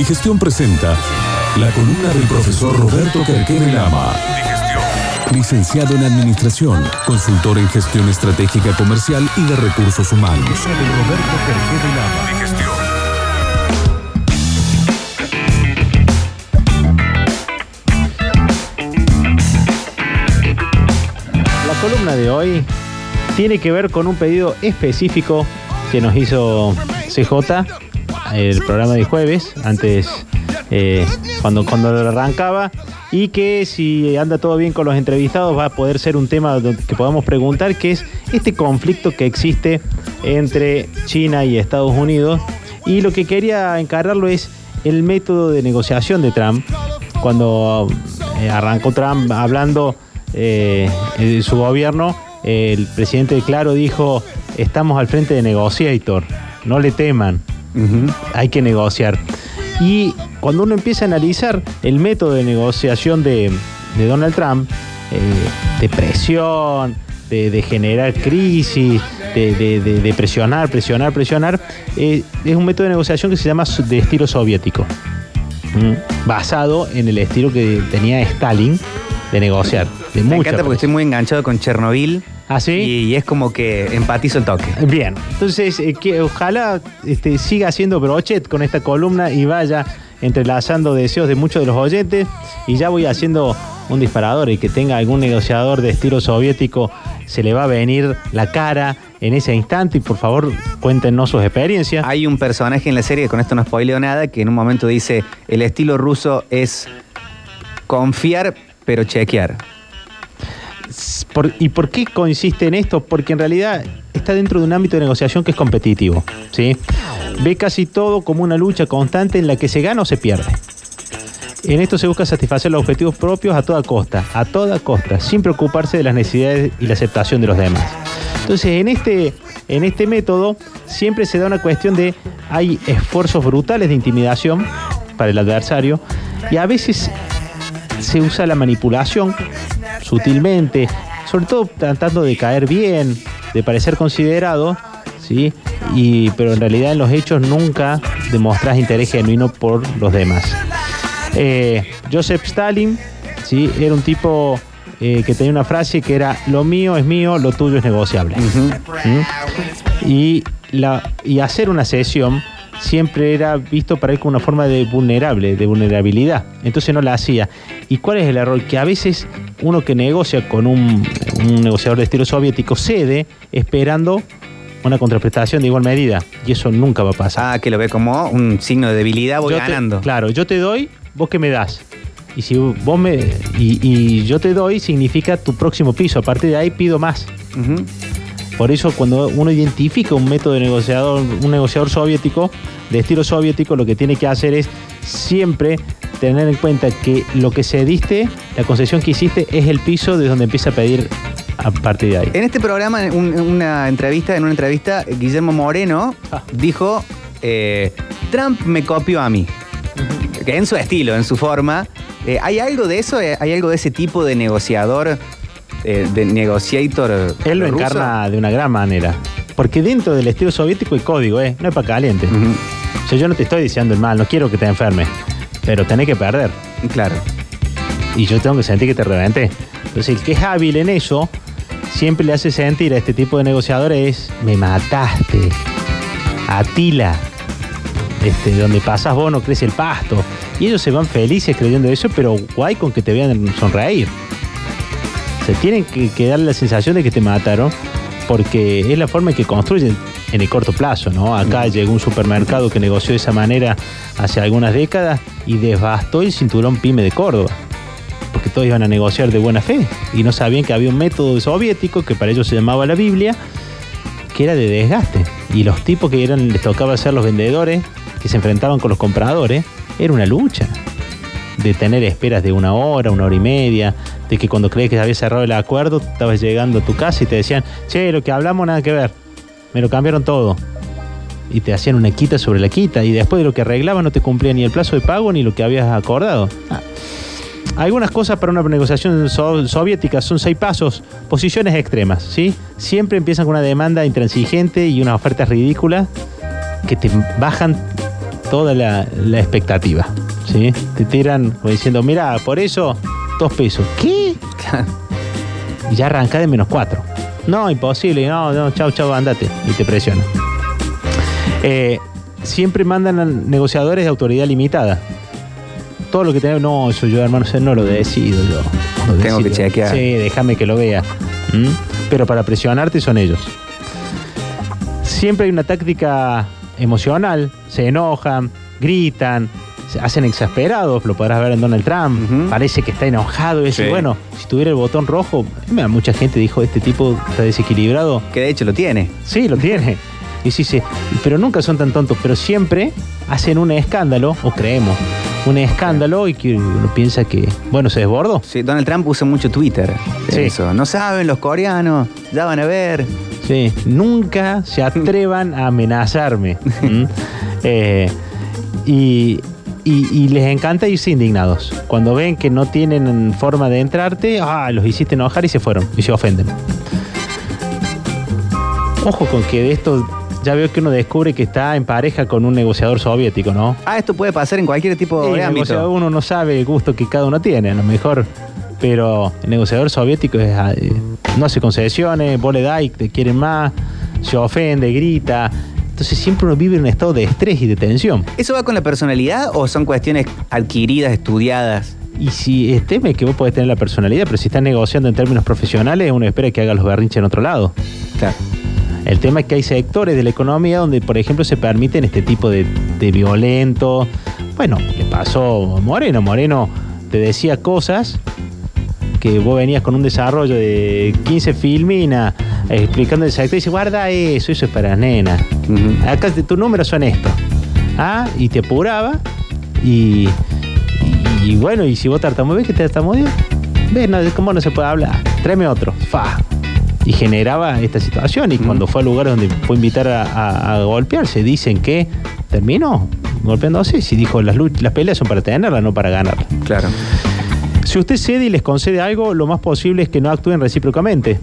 Digestión presenta la columna del profesor Roberto Kerkere Lama. Licenciado en Administración, consultor en Gestión Estratégica Comercial y de Recursos Humanos. Roberto Kerkere Lama. La columna de hoy tiene que ver con un pedido específico que nos hizo CJ el programa de jueves, antes eh, cuando, cuando lo arrancaba, y que si anda todo bien con los entrevistados va a poder ser un tema que podamos preguntar, que es este conflicto que existe entre China y Estados Unidos. Y lo que quería encargarlo es el método de negociación de Trump, cuando eh, arrancó Trump hablando eh, de su gobierno, el presidente Claro dijo, estamos al frente de Negotiator, no le teman, hay que negociar. Y cuando uno empieza a analizar el método de negociación de, Donald Trump, eh, de presión, de, generar crisis, de, de- presionar, presionar, presionar, eh, es un método de negociación que se llama de estilo soviético, basado en el estilo que tenía Stalin de negociar. De Me encanta porque estoy muy enganchado con Chernobyl. ¿Ah, sí? Y, y es como que empatizo el toque. Bien, entonces eh, que ojalá este, siga haciendo brochet con esta columna y vaya entrelazando deseos de muchos de los oyentes y ya voy haciendo un disparador y que tenga algún negociador de estilo soviético se le va a venir la cara en ese instante y por favor cuéntenos sus experiencias. Hay un personaje en la serie, con esto no spoileo nada, que en un momento dice, el estilo ruso es confiar pero chequear. ¿Y por qué consiste en esto? Porque en realidad está dentro de un ámbito de negociación que es competitivo. ¿sí? Ve casi todo como una lucha constante en la que se gana o se pierde. En esto se busca satisfacer los objetivos propios a toda costa, a toda costa, sin preocuparse de las necesidades y la aceptación de los demás. Entonces, en este, en este método siempre se da una cuestión de hay esfuerzos brutales de intimidación para el adversario y a veces se usa la manipulación sutilmente, sobre todo tratando de caer bien, de parecer considerado, ¿sí? Y, pero en realidad en los hechos nunca demostrás interés genuino por los demás. Eh, Joseph Stalin, ¿sí? Era un tipo eh, que tenía una frase que era, lo mío es mío, lo tuyo es negociable. ¿Mm? Y, la, y hacer una sesión siempre era visto para él como una forma de vulnerable, de vulnerabilidad. Entonces no la hacía. ¿Y cuál es el error? Que a veces uno que negocia con un, un negociador de estilo soviético cede esperando una contraprestación de igual medida. Y eso nunca va a pasar. Ah, que lo ve como un signo de debilidad, voy Yo te- ganando. claro, yo te doy, vos que me das. Y si vos me. Y, y yo te doy significa tu próximo piso. A partir de ahí pido más. Por eso cuando uno identifica un método de negociador, un negociador soviético, de estilo soviético, lo que tiene que hacer es siempre tener en cuenta que lo que cediste, la concesión que hiciste, es el piso de donde empieza a pedir a partir de ahí. En este programa, en un- en una entrevista, en una entrevista, Guillermo Moreno Ah. dijo, eh, Trump me copió a mí. Que en su estilo, en su forma. Eh, ¿Hay algo de eso? ¿Hay algo de ese tipo de negociador, eh, de negociator? Él lo ruso? encarna de una gran manera. Porque dentro del estilo soviético hay código, ¿eh? No es para caliente. Ujú. O sea, yo no te estoy diciendo el mal, no quiero que te enfermes. Pero tenés que perder. Claro. y yo tengo que sentir que te reventé. Entonces, el que es hábil en eso, siempre le hace sentir a este tipo de negociadores, me mataste, Atila, este, donde pasas vos no crece el pasto. Y ellos se van felices creyendo eso, pero guay con que te vean sonreír. Tienen que, que darle la sensación de que te mataron, porque es la forma en que construyen en el corto plazo, ¿no? Acá llegó un supermercado que negoció de esa manera hace algunas décadas y devastó el cinturón pyme de Córdoba porque todos iban a negociar de buena fe y no sabían que había un método soviético que para ellos se llamaba la Biblia, que era de desgaste. Y los tipos que eran, les tocaba ser los vendedores, que se enfrentaban con los compradores, era una lucha. De tener esperas de una hora, una hora y media, de que cuando crees que había cerrado el acuerdo, estabas llegando a tu casa y te decían, che, lo que hablamos nada que ver, me lo cambiaron todo. Y te hacían una quita sobre la quita, y después de lo que arreglaban no te cumplía ni el plazo de pago ni lo que habías acordado. Ah, algunas cosas para una negociación so- soviética son seis pasos, posiciones extremas, ¿sí? Siempre empiezan con una demanda intransigente y unas ofertas ridículas que te bajan toda la, la expectativa. ¿sí? Te tiran como diciendo, mira, por eso, dos pesos. ¿Qué? Y ya arranca de menos cuatro. No, imposible. No, no, chau, chau, andate. Y te presionan. Eh, siempre mandan a negociadores de autoridad limitada. Todo lo que tenemos, no, eso yo, hermano, no lo decido yo. Lo Tengo que chequear. Sí, déjame que lo vea. ¿Mm? Pero para presionarte son ellos. Siempre hay una táctica emocional. Se enojan, gritan, se hacen exasperados. Lo podrás ver en Donald Trump. Parece que está enojado. Y Sí. bueno, si tuviera el botón rojo, mucha gente dijo, este tipo está desequilibrado. Que de hecho lo tiene. Sí, lo tiene. Y sí, sí. Pero nunca son tan tontos, pero siempre hacen un escándalo, o creemos, un escándalo y que uno piensa que, bueno, se desbordó. Sí, Donald Trump usa mucho Twitter. Sí. Eso. No saben los coreanos, ya van a ver. Sí, nunca se atrevan a amenazarme. ¿Mm? Eh, y, y- y les encanta irse indignados. Cuando ven que no tienen forma de entrarte, ah, los hiciste enojar y se fueron y se ofenden. Ojo con que de esto ya veo que uno descubre que está en pareja con un negociador soviético, ¿no? Ah, esto puede pasar en cualquier tipo Sí, de el negociador ámbito. uno no sabe el gusto que cada uno tiene, a lo mejor. Pero el negociador soviético es, eh, no hace concesiones, vos le das y te quieren más, se ofende, grita. Entonces siempre uno vive en un estado de estrés y de tensión. ¿Eso va con la personalidad o son cuestiones adquiridas, estudiadas? Y si es teme que vos podés tener la personalidad, pero si estás negociando en términos profesionales, uno espera que haga los berrinches en otro lado. Claro. El tema es que hay sectores de la economía donde, por ejemplo, se permiten este tipo de, de violento. Bueno, le pasó a Moreno. Moreno te decía cosas que vos venías con un desarrollo de 15 filminas explicando el sector y dice, guarda eso, eso es para nena. Ujú. Acá tus números son estos. Ah, y te apuraba y, y, y bueno, y si vos tartamudeas, ¿qué te tartamudeas? Ves, no, ¿cómo no se puede hablar? Tráeme otro. Fa. Y generaba esta situación. Y cuando fue al lugar donde fue invitar a, a- a golpearse, dicen que terminó golpeándose. Si dijo, las, las peleas son para tenerlas, no para ganarlas. Claro. Si usted cede y les concede algo, lo más posible es que no actúen recíprocamente.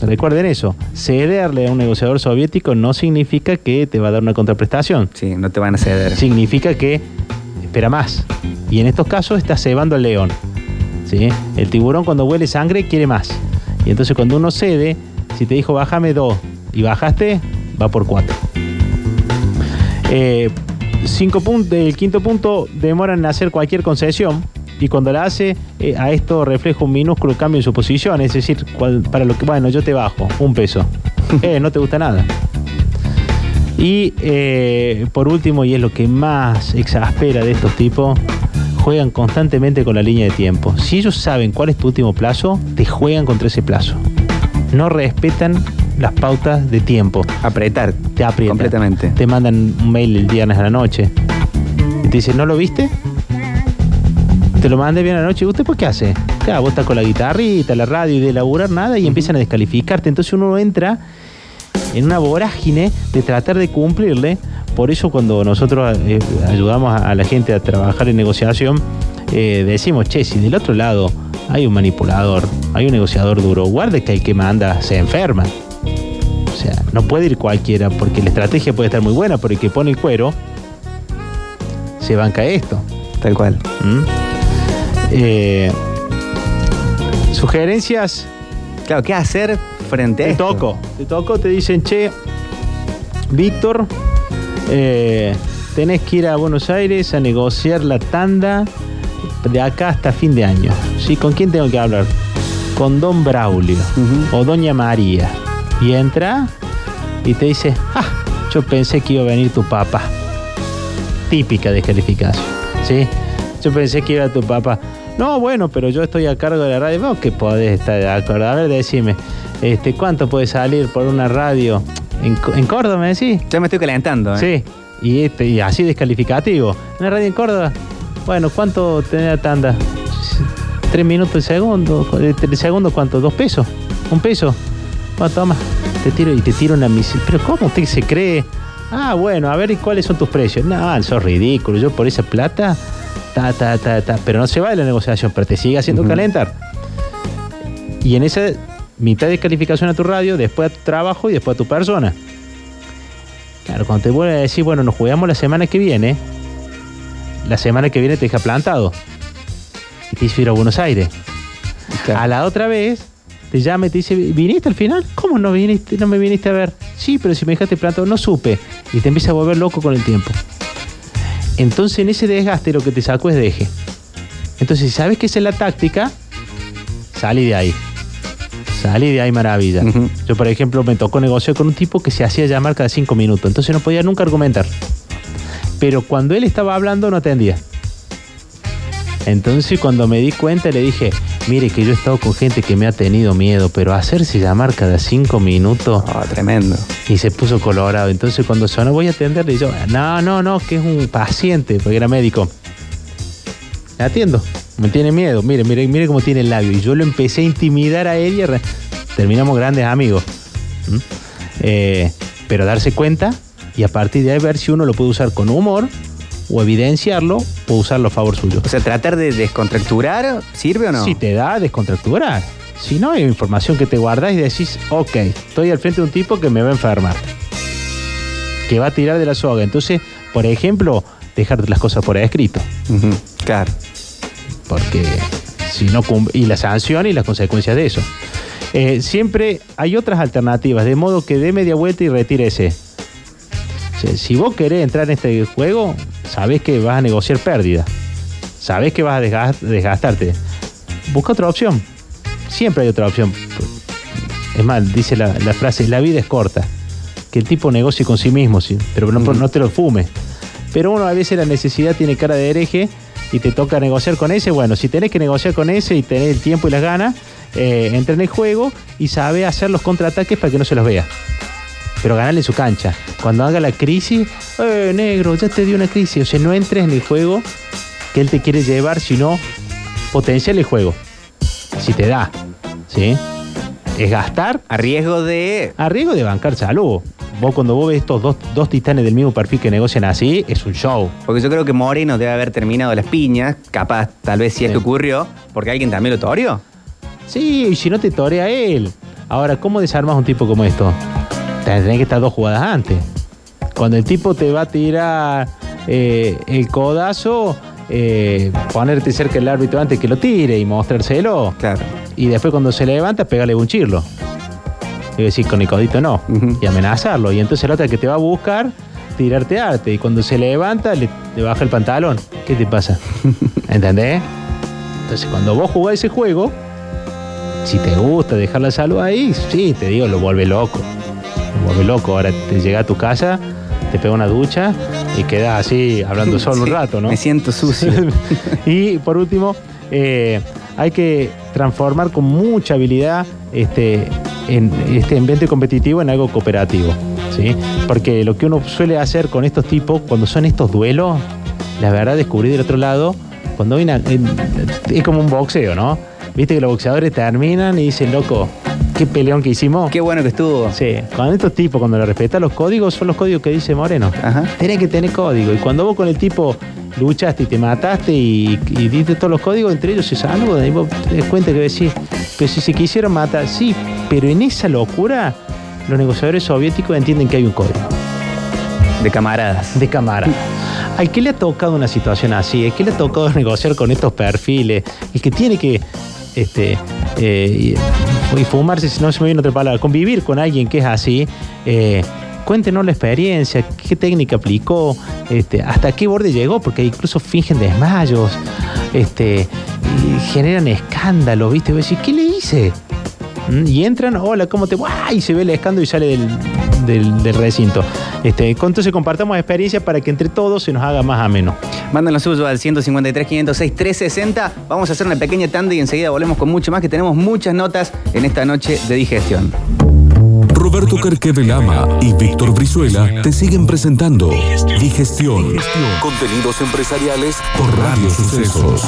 Recuerden eso. Cederle a un negociador soviético no significa que te va a dar una contraprestación. Sí, no te van a ceder. Significa que espera más. Y en estos casos está cebando al león. ¿sí? El tiburón cuando huele sangre quiere más. Y entonces cuando uno cede, si te dijo bájame dos y bajaste, va por cuatro. Eh, cinco puntos, el quinto punto, demoran en hacer cualquier concesión y cuando la hace, eh, a esto refleja un minúsculo cambio en su posición, es decir, cual- para lo que, bueno, yo te bajo, un peso. Eh, no te gusta nada. Y eh, por último, y es lo que más exaspera de estos tipos, juegan constantemente con la línea de tiempo. Si ellos saben cuál es tu último plazo, te juegan contra ese plazo. No respetan las pautas de tiempo Apretar. te aprietan. Completamente. Te mandan un mail el viernes a la noche. Y te dicen, ¿no lo viste? Te lo mandé bien a la noche. ¿Usted por qué hace? Claro, vos estás con la guitarrita, la radio y de laburar nada y empiezan a descalificarte. Entonces uno entra en una vorágine de tratar de cumplirle. Por eso cuando nosotros eh, ayudamos a, la gente a trabajar en negociación, eh, decimos, che, si del otro lado hay un manipulador, hay un negociador duro, guarde que el que manda se enferma. O sea, no puede ir cualquiera porque la estrategia puede estar muy buena, pero el que pone el cuero se banca esto. Tal cual. ¿Mm? Eh, sugerencias, Claro, ¿qué hacer frente a te esto? toco. Te toco, te dicen, che, Víctor, eh, tenés que ir a Buenos Aires a negociar la tanda de acá hasta fin de año. ¿Sí? ¿Con quién tengo que hablar? Con Don Braulio o Doña María. Y entra y te dice, ah, yo pensé que iba a venir tu papá. Típica descalificación. ¿Sí? Yo pensé que iba tu papá. No, bueno, pero yo estoy a cargo de la radio. Vos que podés estar de acuerdo. A ver, decime, este, ¿cuánto puede salir por una radio en, en Córdoba, me decís? Ya me estoy calentando. ¿eh? Sí, y, este, y así descalificativo. ¿Una radio en Córdoba? Bueno, ¿cuánto tenés la tanda? Tres minutos el segundo. ¿El segundo cuánto? ¿Dos pesos? ¿Un peso? Bueno, toma. Te tiro y te tiro una misil. ¿Pero cómo usted se cree? Ah, bueno, a ver, ¿y cuáles son tus precios? No, eso es ridículo. Yo por esa plata, ta, ta, ta, ta. Pero no se va de la negociación, pero te sigue haciendo calentar. Y en esa mitad de calificación a tu radio, después a tu trabajo y después a tu persona. Claro, cuando te vuelve a decir, bueno, nos jugamos la semana que viene, la semana que viene te deja plantado. Y te dice ir a Buenos Aires. Claro. A la otra vez te llama y te dice, ¿viniste al final? ¿Cómo no viniste? No me viniste a ver. Sí, pero si me dejaste plantado, no supe. Y te empieza a volver loco con el tiempo. Entonces en ese desgaste lo que te sacó es deje. Entonces si sabes que esa es la táctica, salí de ahí. Salí de ahí maravilla. Yo, por ejemplo, me tocó negociar con un tipo que se hacía llamar cada cinco minutos. Entonces no podía nunca argumentar. Pero cuando él estaba hablando no atendía. Entonces cuando me di cuenta le dije, mire que yo he estado con gente que me ha tenido miedo, pero hacerse llamar cada cinco minutos Oh, tremendo. y se puso colorado. Entonces cuando sonó voy a atenderle y yo, no, no, no, que es un paciente, porque era médico. Atiendo, me tiene miedo, mire, mire, mire cómo tiene el labio. Y yo lo empecé a intimidar a él y terminamos grandes amigos. ¿Mm? Eh, pero darse cuenta y a partir de ahí ver si uno lo puede usar con humor o evidenciarlo o usarlo a favor suyo. O sea, tratar de descontracturar, ¿sirve o no? Si te da, descontracturar. Si no, hay información que te guardas y decís, ok, estoy al frente de un tipo que me va a enfermar. Que va a tirar de la soga. Entonces, por ejemplo, dejar las cosas por escrito. Claro. Porque si no y la sanción y las consecuencias de eso. Eh, siempre hay otras alternativas, de modo que dé media vuelta y retírese. O sea, si vos querés entrar en este juego, sabés que vas a negociar pérdida. Sabés que vas a desgas- desgastarte. Busca otra opción. Siempre hay otra opción. Es más, dice la, la frase, la vida es corta. Que el tipo negocie con sí mismo, sí, pero no, no te lo fume. Pero uno a veces la necesidad tiene cara de hereje y te toca negociar con ese. Bueno, si tenés que negociar con ese y tenés el tiempo y las ganas, eh, entra en el juego y sabe hacer los contraataques para que no se los vea. Pero ganarle en su cancha. Cuando haga la crisis, eh, negro, ya te dio una crisis. O sea, no entres en el juego que él te quiere llevar, sino potenciar el juego. Si te da, ¿sí? Es gastar A riesgo de. a riesgo de bancar salud. Vos cuando vos ves estos dos, dos titanes del mismo perfil que negocian así, es un show. Porque yo creo que Moreno debe haber terminado las piñas, capaz, tal vez si es Sí. que ocurrió, porque alguien también lo toreó. Sí, y si no te torea él. Ahora, ¿cómo desarmas un tipo como esto? Tenés que estar dos jugadas antes. Cuando el tipo te va a tirar eh, el codazo, eh, ponerte cerca del árbitro antes que lo tire y mostrárselo. Claro. Y después cuando se levanta, pegarle un chirlo. Y decir, con el codito no. Y amenazarlo. Y entonces el otro que te va a buscar, tirarte arte. Y cuando se levanta, le, le baja el pantalón. ¿Qué te pasa? ¿Entendés? Entonces cuando vos jugás ese juego, si te gusta dejar la salud ahí, sí, te digo, lo vuelve loco. Lo vuelve loco. Ahora te llega a tu casa, te pega una ducha y quedas así hablando solo un rato, ¿no? Me siento sucio. y por último, eh, hay que transformar con mucha habilidad este, en, este ambiente competitivo en algo cooperativo. ¿sí? Porque lo que uno suele hacer con estos tipos, cuando son estos duelos, la verdad descubrí del otro lado, cuando hay una, es como un boxeo, ¿no? Viste que los boxeadores terminan y dicen, loco, qué peleón que hicimos. Qué bueno que estuvo. Sí, con estos tipos, cuando le respetan los códigos, son los códigos que dice Moreno. Ajá. Tenés que tener código. Y cuando vos con el tipo luchaste y te mataste y, y diste todos los códigos, entre ellos se saludan. Y vos te das cuenta que decís, pero si se quisieron matar, sí, pero en esa locura, los negociadores soviéticos entienden que hay un código De camaradas. de cámara. ¿Al que le ha tocado una situación así? ¿Al que le ha tocado negociar con estos perfiles? El que tiene que este, eh, y, y fumarse, si no se me viene otra palabra, convivir con alguien que es así, eh, cuéntenos la experiencia, qué técnica aplicó, este, hasta qué borde llegó, porque incluso fingen desmayos, este, generan escándalo, ¿viste? Y vos decís, ¿qué le hice? Mm, Y entran, hola, ¿cómo te va? Y se ve el escándalo y sale del recinto. Este, entonces compartamos experiencia para que entre todos se nos haga más ameno. Mándanos suyo al 153 506 360. Vamos a hacer una pequeña tanda y enseguida volvemos con mucho más, que tenemos muchas notas en esta noche de digestión. Roberto Carqueve Lama y Víctor Brizuela te siguen presentando Digestión. Contenidos empresariales por Radio Sucesos.